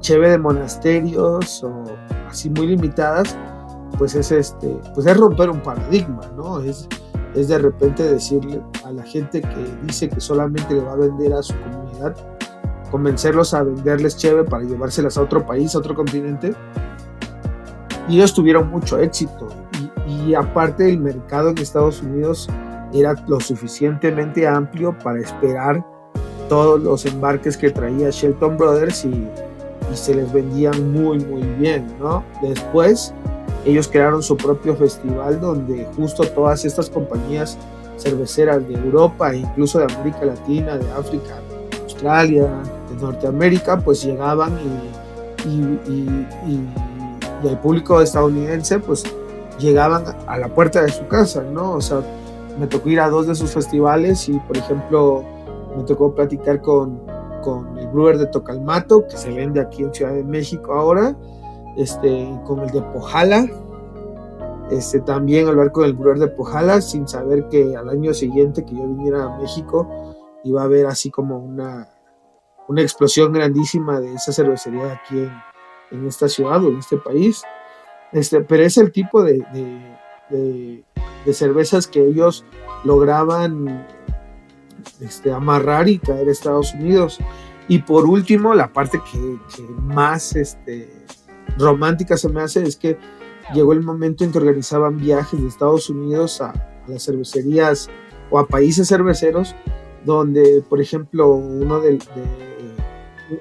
cheve de monasterios o así muy limitadas, pues es este, pues es romper un paradigma, ¿no? Es, es de repente decirle a la gente que dice que solamente le va a vender a su comunidad, convencerlos a venderles cheve para llevárselas a otro país, a otro continente. Y ellos tuvieron mucho éxito. Y, aparte el mercado en Estados Unidos era lo suficientemente amplio para esperar todos los embarques que traía Shelton Brothers y, y se les vendían muy muy bien, ¿no? Después ellos crearon su propio festival donde justo todas estas compañías cerveceras de Europa e incluso de América Latina, de África, Australia, de Norteamérica, pues llegaban y, y, y, y el público estadounidense pues llegaban a la puerta de su casa, ¿no? O sea, me tocó ir a dos de sus festivales y por ejemplo me tocó platicar con, con el brewer de Tocalmato, que se vende aquí en Ciudad de México ahora, este, con el de Pojala, este, también hablar con el brewer de Pojala, sin saber que al año siguiente que yo viniera a México iba a haber así como una, una explosión grandísima de esa cervecería aquí en, en esta ciudad o en este país. Este, pero es el tipo de, de cervezas que ellos lograban este, amarrar y traer a Estados Unidos. Y por último, la parte que, que más este, romántica se me hace es que llegó el momento en que organizaban viajes de Estados Unidos a, las cervecerías o a países cerveceros, donde, por ejemplo, uno de,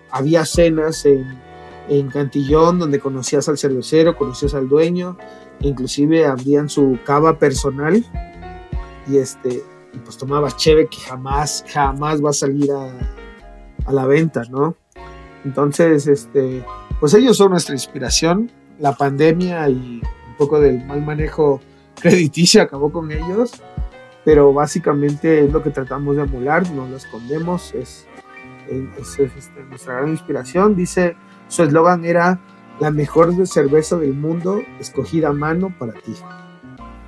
había cenas en, en, Cantillón donde conocías al cervecero, conocías al dueño, inclusive abrían su cava personal y este y pues tomaba cheve que jamás, jamás va a salir a, a la venta, ¿no? Entonces, este, pues ellos son nuestra inspiración. La pandemia y un poco del mal manejo crediticio acabó con ellos, pero básicamente es lo que tratamos de emular, no lo escondemos, es, es, es este, nuestra gran inspiración. Dice, su eslogan era la mejor cerveza del mundo escogida a mano para ti.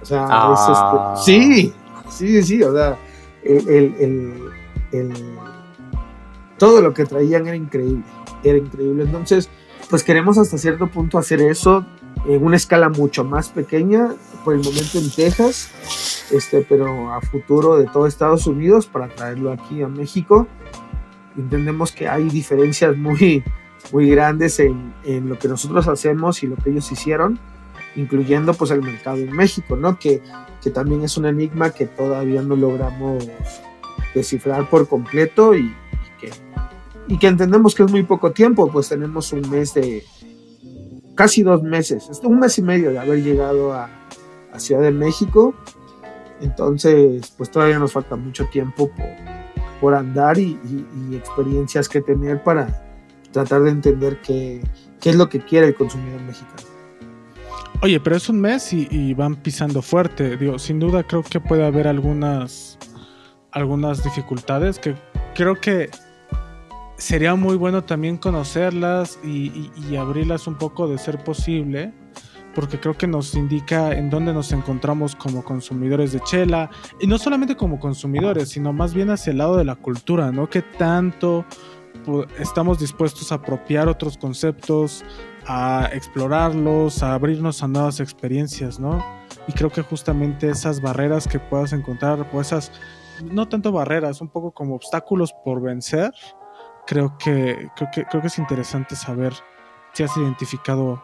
O sea, Ah. es este, sí, sí, sí, o sea, el, el, el, el, todo lo que traían era increíble, era increíble. Entonces, pues queremos hasta cierto punto hacer eso en una escala mucho más pequeña, por el momento en Texas, este, pero a futuro de todo Estados Unidos para traerlo aquí a México. Entendemos que hay diferencias muy, muy grandes en, en lo que nosotros hacemos y lo que ellos hicieron, incluyendo pues el mercado en México, ¿no? Que, que también es un enigma que todavía no logramos descifrar por completo y, y, que, y que entendemos que es muy poco tiempo, pues tenemos un mes de, casi dos meses, un mes y medio de haber llegado a, a Ciudad de México, entonces pues todavía nos falta mucho tiempo por, por andar y, experiencias que tener para tratar de entender qué, qué es lo que quiere el consumidor mexicano. Oye, pero es un mes y, y, van pisando fuerte. Digo, sin duda creo que puede haber algunas, algunas dificultades que creo que sería muy bueno también conocerlas y, abrirlas un poco de ser posible, porque creo que nos indica en dónde nos encontramos como consumidores de chela, y no solamente como consumidores, sino más bien hacia el lado de la cultura, ¿no? Que tanto pues, estamos dispuestos a apropiar otros conceptos, a explorarlos, a abrirnos a nuevas experiencias, ¿no? Y creo que justamente esas barreras que puedas encontrar, o esas, no tanto barreras, un poco como obstáculos por vencer, creo que, creo que, creo que es interesante saber si has identificado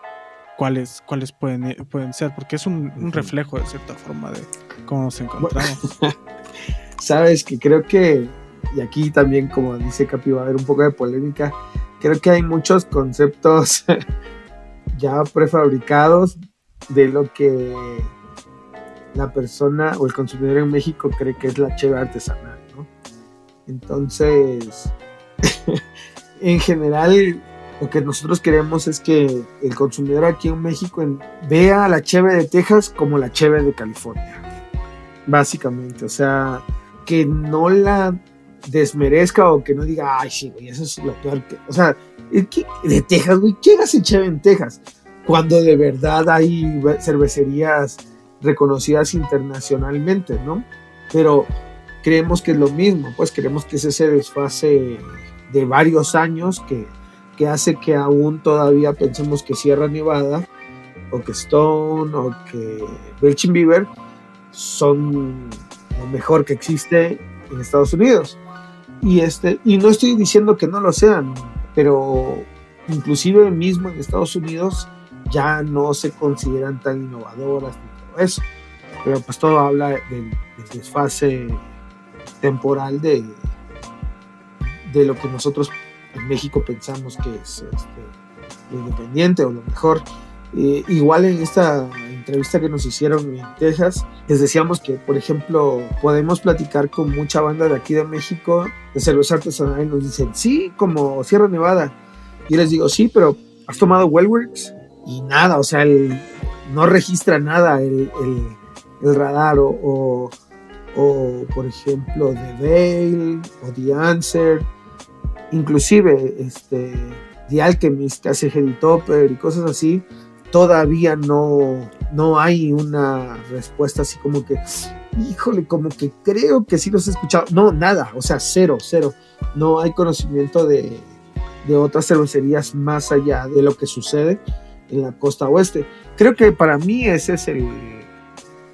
cuáles, cuáles pueden, pueden ser, porque es un, un reflejo de cierta forma de cómo nos encontramos. Sabes que creo que, y aquí también, como dice Capi, va a haber un poco de polémica, creo que hay muchos conceptos ya prefabricados de lo que la persona o el consumidor en México cree que es la cheve artesanal, ¿no? Entonces, en general, lo que nosotros queremos es que el consumidor aquí en México vea a la cheve de Texas como la cheve de California, básicamente, o sea, que no la desmerezca o que no diga, ay, sí, güey, eso es lo peor que. O sea, ¿qué, de Texas, güey, ¿quién hace cheve en Texas? Cuando de verdad hay cervecerías reconocidas internacionalmente, ¿no? Pero creemos que es lo mismo, pues creemos que es ese desfase de varios años que, que hace que aún todavía pensemos que Sierra Nevada o que Stone o que Belching Beaver son lo mejor que existe en Estados Unidos. Y, este, y no estoy diciendo que no lo sean, pero inclusive mismo en Estados Unidos ya no se consideran tan innovadoras ni todo eso. Pero pues todo habla del desfase temporal de, de lo que nosotros en México pensamos que es este, independiente o lo mejor. Eh, igual en esta entrevista que nos hicieron en Texas, les decíamos que, por ejemplo, podemos platicar con mucha banda de aquí de México de cerveza artesanal y nos dicen, sí, como Sierra Nevada. Y les digo, sí, pero ¿has tomado Wellworks? Y nada, o sea, el, no registra nada el, el, el radar o, o, o, por ejemplo, The Veil o The Answer, inclusive este, The Alchemist que hace Heavy Topper y cosas así, todavía no, no hay una respuesta así como que, híjole, como que creo que sí los he escuchado. No, nada, o sea, cero, cero. No hay conocimiento de, de otras cervecerías más allá de lo que sucede en la costa oeste. Creo que para mí ese es el,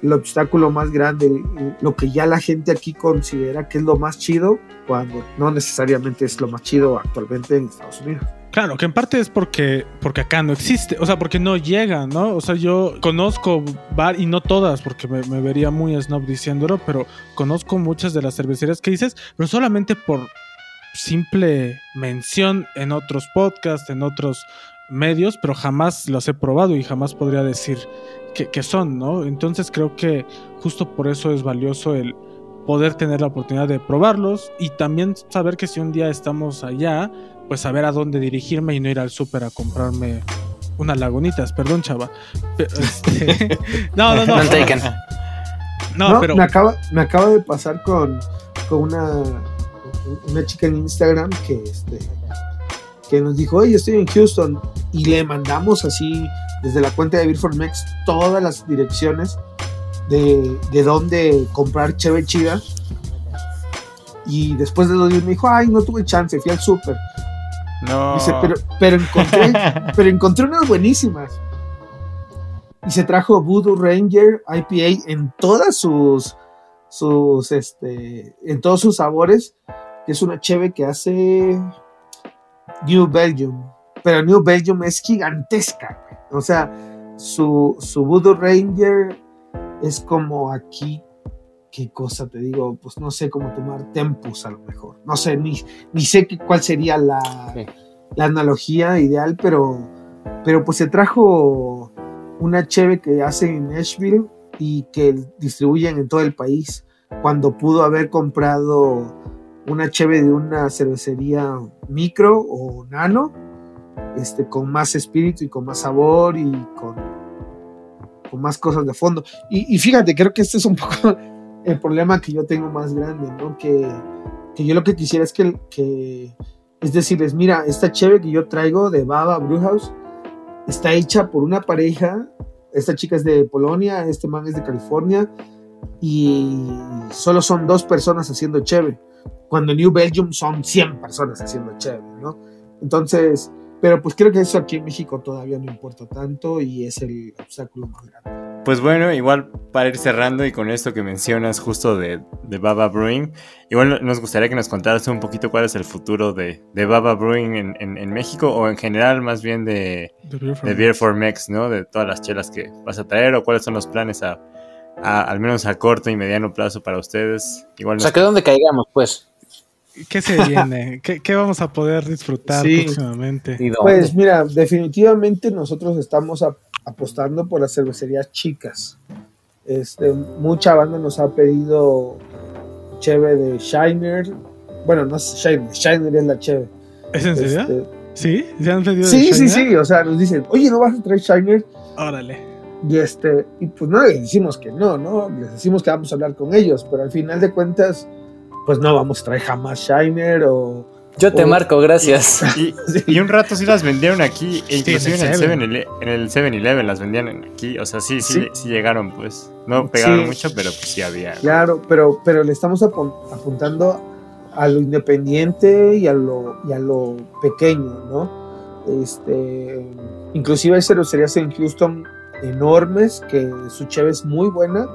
el obstáculo más grande, lo que ya la gente aquí considera que es lo más chido, cuando no necesariamente es lo más chido actualmente en Estados Unidos. Claro, que en parte es porque, porque acá no existe, o sea, porque no llega, ¿no? O sea, yo conozco bar y no todas, porque me, vería muy snob diciéndolo, pero conozco muchas de las cervecerías que dices, pero solamente por simple mención en otros podcasts, en otros medios, pero jamás los he probado y jamás podría decir que, que son, ¿no? Entonces creo que justo por eso es valioso el poder tener la oportunidad de probarlos y también saber que si un día estamos allá, pues saber a dónde dirigirme y no ir al súper a comprarme unas lagunitas, perdón chava. Pero, este, no, no, no. Taken. No, No, pero me, acaba, me acaba de pasar con, con una, una chica en Instagram que, este, que nos dijo, oye, estoy en Houston, y le mandamos así desde la cuenta de Beer for Mex todas las direcciones de, de dónde comprar cheve chida. Y después de dos días me dijo, ay, no tuve chance, fui al súper. No. Dice, pero, pero encontré, pero encontré unas buenísimas. Y se trajo Voodoo Ranger IPA en todas sus, sus, este, en todos sus sabores. Que es una cheve que hace New Belgium. Pero New Belgium es gigantesca. güey. O sea, su, su Voodoo Ranger es como aquí. ¿Qué cosa te digo? Pues no sé cómo tomar Tempus a lo mejor. No sé, ni, ni sé qué- cuál sería la, Sí. la analogía ideal, pero, pero pues se trajo una cheve que hacen en Nashville y que distribuyen en todo el país, cuando pudo haber comprado una cheve de una cervecería micro o nano, este, con más espíritu y con más sabor y con, con más cosas de fondo. Y, y fíjate, creo que este es un poco el problema que yo tengo más grande, ¿no? Que, que yo lo que quisiera es que, que es decirles, mira, esta cheve que yo traigo de Baba Brewhouse está hecha por una pareja. Esta chica es de Polonia, este man es de California y solo son dos personas haciendo cheve. Cuando en New Belgium son 100 personas haciendo cheve, ¿no? Entonces, pero pues creo que eso aquí en México todavía no importa tanto y es el obstáculo más grande. Pues bueno, igual para ir cerrando y con esto que mencionas justo de, de Baba Brewing, igual nos gustaría que nos contaras un poquito cuál es el futuro de, de Baba Brewing en, en- en México o en general más bien de, de. Beer for Mex, ¿no? De todas las chelas que vas a traer o cuáles son los planes a, a- al menos a corto y mediano plazo para ustedes. Igual O nos- sea, que donde caigamos, pues. ¿Qué se viene? ¿Qué, qué vamos a poder disfrutar Sí. próximamente? Pues mira, definitivamente nosotros estamos a- apostando por las cervecerías chicas. Este, mucha banda nos ha pedido cheve de Shiner. Bueno, no es Shiner, Shiner es la cheve. ¿Es en serio? Este, ¿Sí? ¿Se han pedido de sí, sí, sí. O sea, nos dicen, oye, ¿no vas a traer Shiner? Órale. Y este, y pues no les decimos que no, ¿no? Les decimos que vamos a hablar con ellos, pero al final de cuentas, pues no vamos a traer jamás Shiner o. Yo te o- marco, gracias. Y, y un rato sí las vendieron aquí, e inclusive en el en el Seven. 7 en el 7-Eleven las vendían en aquí, o sea, sí, sí, Sí. sí llegaron, pues. No pegaron Sí. mucho, pero pues sí había. Claro, pero, pero le estamos apun- apuntando a lo independiente y a lo, y a lo pequeño, ¿no? Este, inclusive hay cervecerías en Houston enormes que su cheve es muy buena,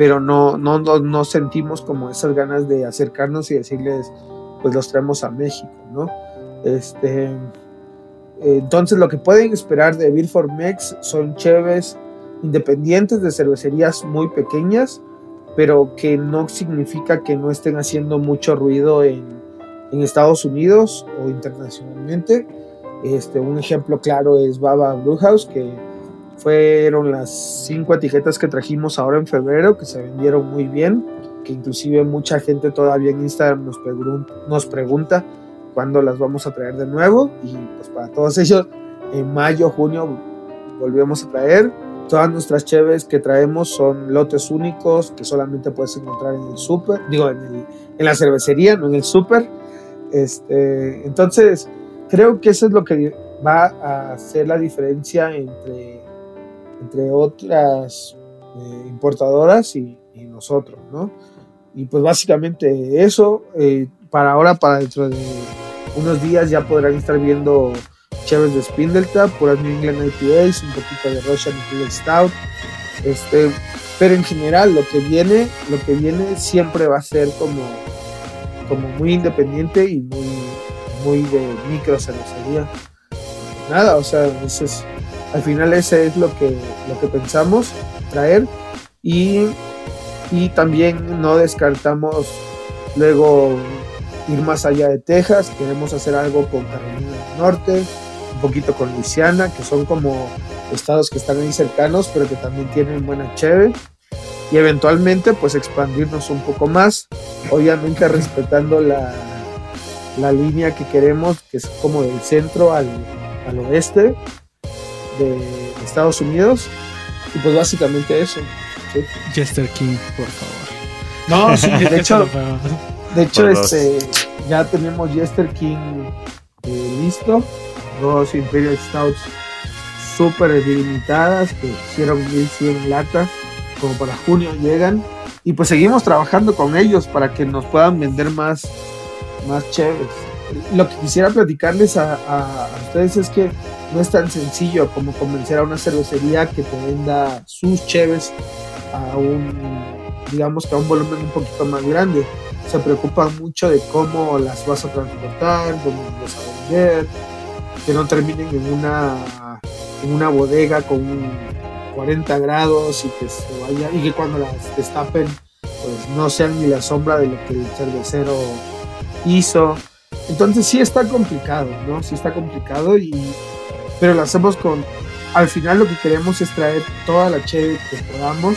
pero no, no, no, sentimos como esas ganas de acercarnos y decirles, pues los traemos a México, ¿no? Este, entonces lo que pueden esperar de Beer for Mex son cheves independientes de cervecerías muy pequeñas, pero que no significa que no estén haciendo mucho ruido en, en Estados Unidos o internacionalmente. Este, un ejemplo claro es Baba Brewhouse, que fueron las cinco etiquetas que trajimos ahora en febrero, que se vendieron muy bien, que inclusive mucha gente todavía en Instagram nos, pregun- nos pregunta cuándo las vamos a traer de nuevo, y pues para todos ellos, en mayo, junio volvemos a traer. Todas nuestras cheves que traemos son lotes únicos que solamente puedes encontrar en el súper, digo, en, el- en la cervecería, no en el súper. Este, entonces, creo que eso es lo que va a hacer la diferencia entre, entre otras eh, importadoras y, nosotros, ¿no? Y pues básicamente eso, eh, para ahora, para dentro de unos días ya podrán estar viendo cheves de Spindletap, puras New England IPAs, un poquito de Russian Imperial Stout. Este, pero en general lo que viene, lo que viene siempre va a ser como, como muy independiente y muy, muy de micro cervecería. Nada, o sea, ese es, al final ese es lo que, lo que pensamos traer. Y, y también no descartamos luego ir más allá de Texas, queremos hacer algo con Carolina del Norte, un poquito con Luisiana, que son como estados que están ahí cercanos, pero que también tienen buena cheve. Y eventualmente, pues expandirnos un poco más, obviamente respetando la, la línea que queremos, que es como del centro al, al oeste de Estados Unidos. Y pues básicamente eso. ¿sí? Jester King, por favor. No, sí, de hecho, de hecho este, ya tenemos Jester King eh, listo. Dos Imperial Stouts súper delimitadas que hicieron 1100 latas. Como para junio llegan. Y pues seguimos trabajando con ellos para que nos puedan vender más, más chéves. Lo que quisiera platicarles a, a- a ustedes es que no es tan sencillo como convencer a una cervecería que te venda sus cheves a un, digamos que a un volumen un poquito más grande. Se preocupan mucho de cómo las vas a transportar, dónde las vas a vender, que no terminen en una, en una bodega con un 40 grados y que se vaya, y que cuando las destapen, pues no sean ni la sombra de lo que el cervecero hizo. Entonces sí está complicado, ¿no? Sí está complicado y pero lo hacemos con al final lo que queremos es traer toda la cheve que podamos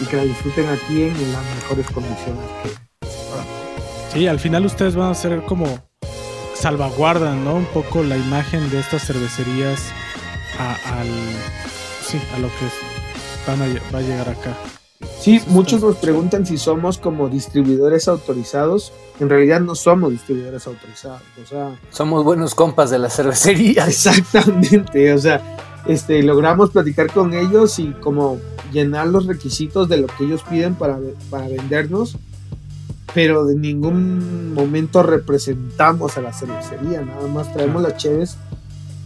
y que la disfruten aquí en, las mejores condiciones que se. Sí, al final ustedes van a ser como salvaguardan, ¿no? Un poco la imagen de estas cervecerías a, al, sí, a lo que van a, lle- va a llegar acá. Sí, muchos nos preguntan si somos como distribuidores autorizados. En realidad no somos distribuidores autorizados. O sea, Somos buenos compas de la cervecería. exactamente. O sea, este, logramos platicar con ellos y como llenar los requisitos de lo que ellos piden para, para vendernos. Pero de ningún momento representamos a la cervecería. Nada más traemos las cheves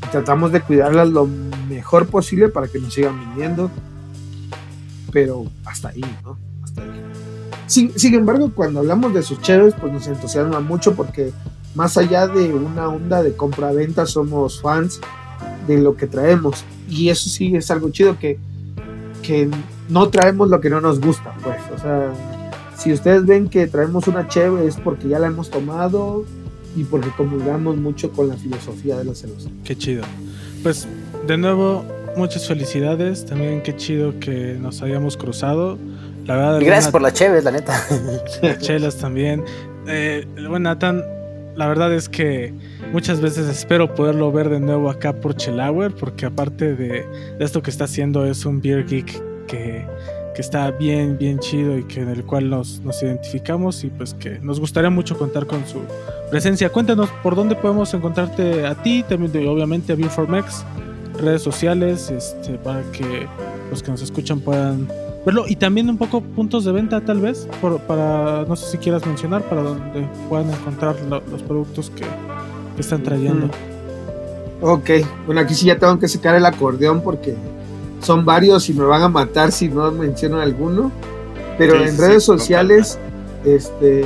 y tratamos de cuidarlas lo mejor posible para que nos sigan vendiendo. Pero hasta ahí, ¿no? Hasta ahí. Sin, sin embargo, cuando hablamos de sus cheves, pues nos entusiasma mucho porque más allá de una onda de compra-venta, somos fans de lo que traemos. Y eso sí es algo chido que, que no traemos lo que no nos gusta, pues. O sea, si ustedes ven que traemos una cheve es porque ya la hemos tomado y porque comulgamos mucho con la filosofía de la cerveza. Qué chido. Pues de nuevo, muchas felicidades. También qué chido que nos hayamos cruzado. La verdad, Y gracias por la cheve, la neta. chelas también. Eh, bueno, Nathan, la verdad es que muchas veces espero poderlo ver de nuevo acá por Chelauer, porque aparte de, de esto que está haciendo es un beer geek que, que está bien, bien chido y que en el cual nos, nos identificamos y pues que nos gustaría mucho contar con su presencia. Cuéntanos por dónde podemos encontrarte a ti, también obviamente a Beer4Mex, redes sociales, este, para que los que nos escuchan puedan verlo y también un poco puntos de venta tal vez por- para no sé si quieras mencionar para donde puedan encontrar lo- los productos que, que están trayendo Ok, bueno, aquí sí ya tengo que sacar el acordeón porque son varios y me van a matar si no menciono alguno. Pero Sí, en sí, redes no sociales, este,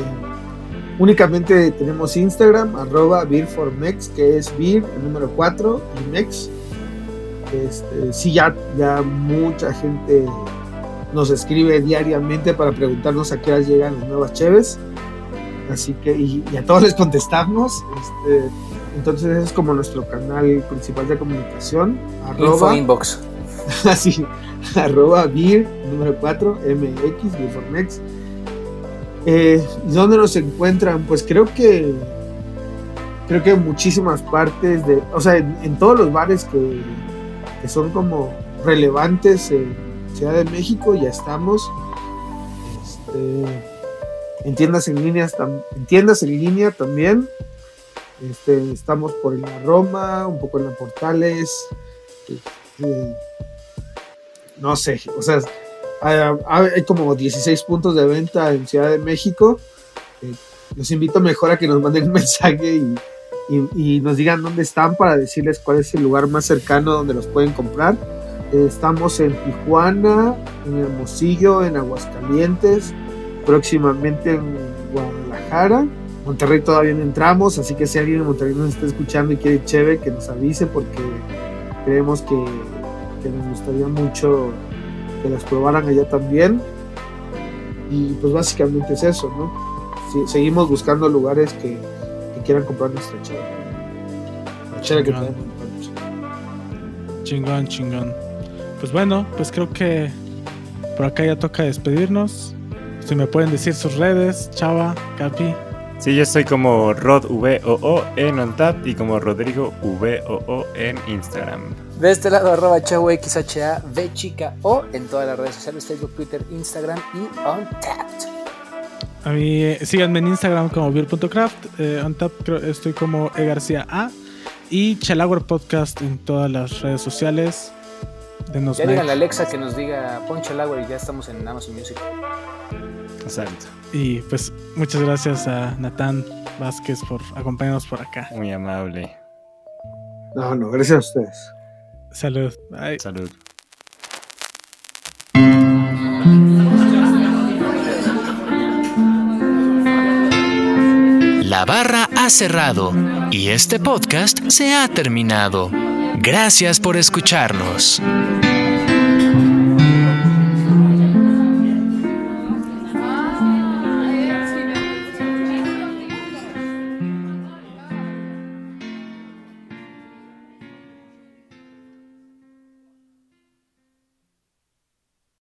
únicamente tenemos Instagram, arroba beer4mex, que es beer, el número 4, y mex. Este, sí, ya, ya mucha gente nos escribe diariamente para preguntarnos a qué hora llegan las nuevas cheves. Así que, y, y a todos les contestamos. Este, entonces ese es como nuestro canal principal de comunicación. Info Arroba, inbox. así, arroba beer, número 4, mx, beerformex. Eh, ¿y ¿Dónde nos encuentran? Pues creo que creo que en muchísimas partes de, o sea, en, en todos los bares que, que son como relevantes en Ciudad de México ya estamos. Este, en tiendas en línea también. Este, estamos por la Roma, un poco en la Portales. este, no sé, o sea, hay, hay como 16 puntos de venta en Ciudad de México. Eh, los invito mejor a que nos manden un mensaje y, y- y nos digan dónde están para decirles cuál es el lugar más cercano donde los pueden comprar. Eh, estamos en Tijuana, en Hermosillo, en Aguascalientes, próximamente en Guadalajara. Monterrey todavía no entramos, así que si alguien en Monterrey nos está escuchando y quiere chévere, que nos avise porque creemos que, que nos gustaría mucho que las probaran allá también. Y pues básicamente es eso, ¿no? Seguimos buscando lugares que quieran comprar nuestra chela. La chela que Chingón. tenemos. Chingón, chingón. Pues bueno, pues creo que por acá ya toca despedirnos. Si me pueden decir sus redes, Chava, Capi. Sí, yo soy como RodVOO en OnTap y como Rodrigo VOO en Instagram. De este lado, arroba chavo XHA, V chica O en todas las redes sociales, Facebook, Twitter, Instagram y Untapped. A mí, eh, síganme en Instagram como beer.craft. Eh, on tap creo- estoy como E García A. Y Chelauer Podcast en todas las redes sociales. Denos Ya like. díganle a Alexa que nos diga Poncho el agua y ya estamos en Amazon Music. Exacto. Y pues muchas gracias a Natán Vázquez por acompañarnos por acá. Muy amable. No, no, gracias a ustedes. Salud. Bye. Salud. La barra ha cerrado y este podcast se ha terminado. Gracias por escucharnos.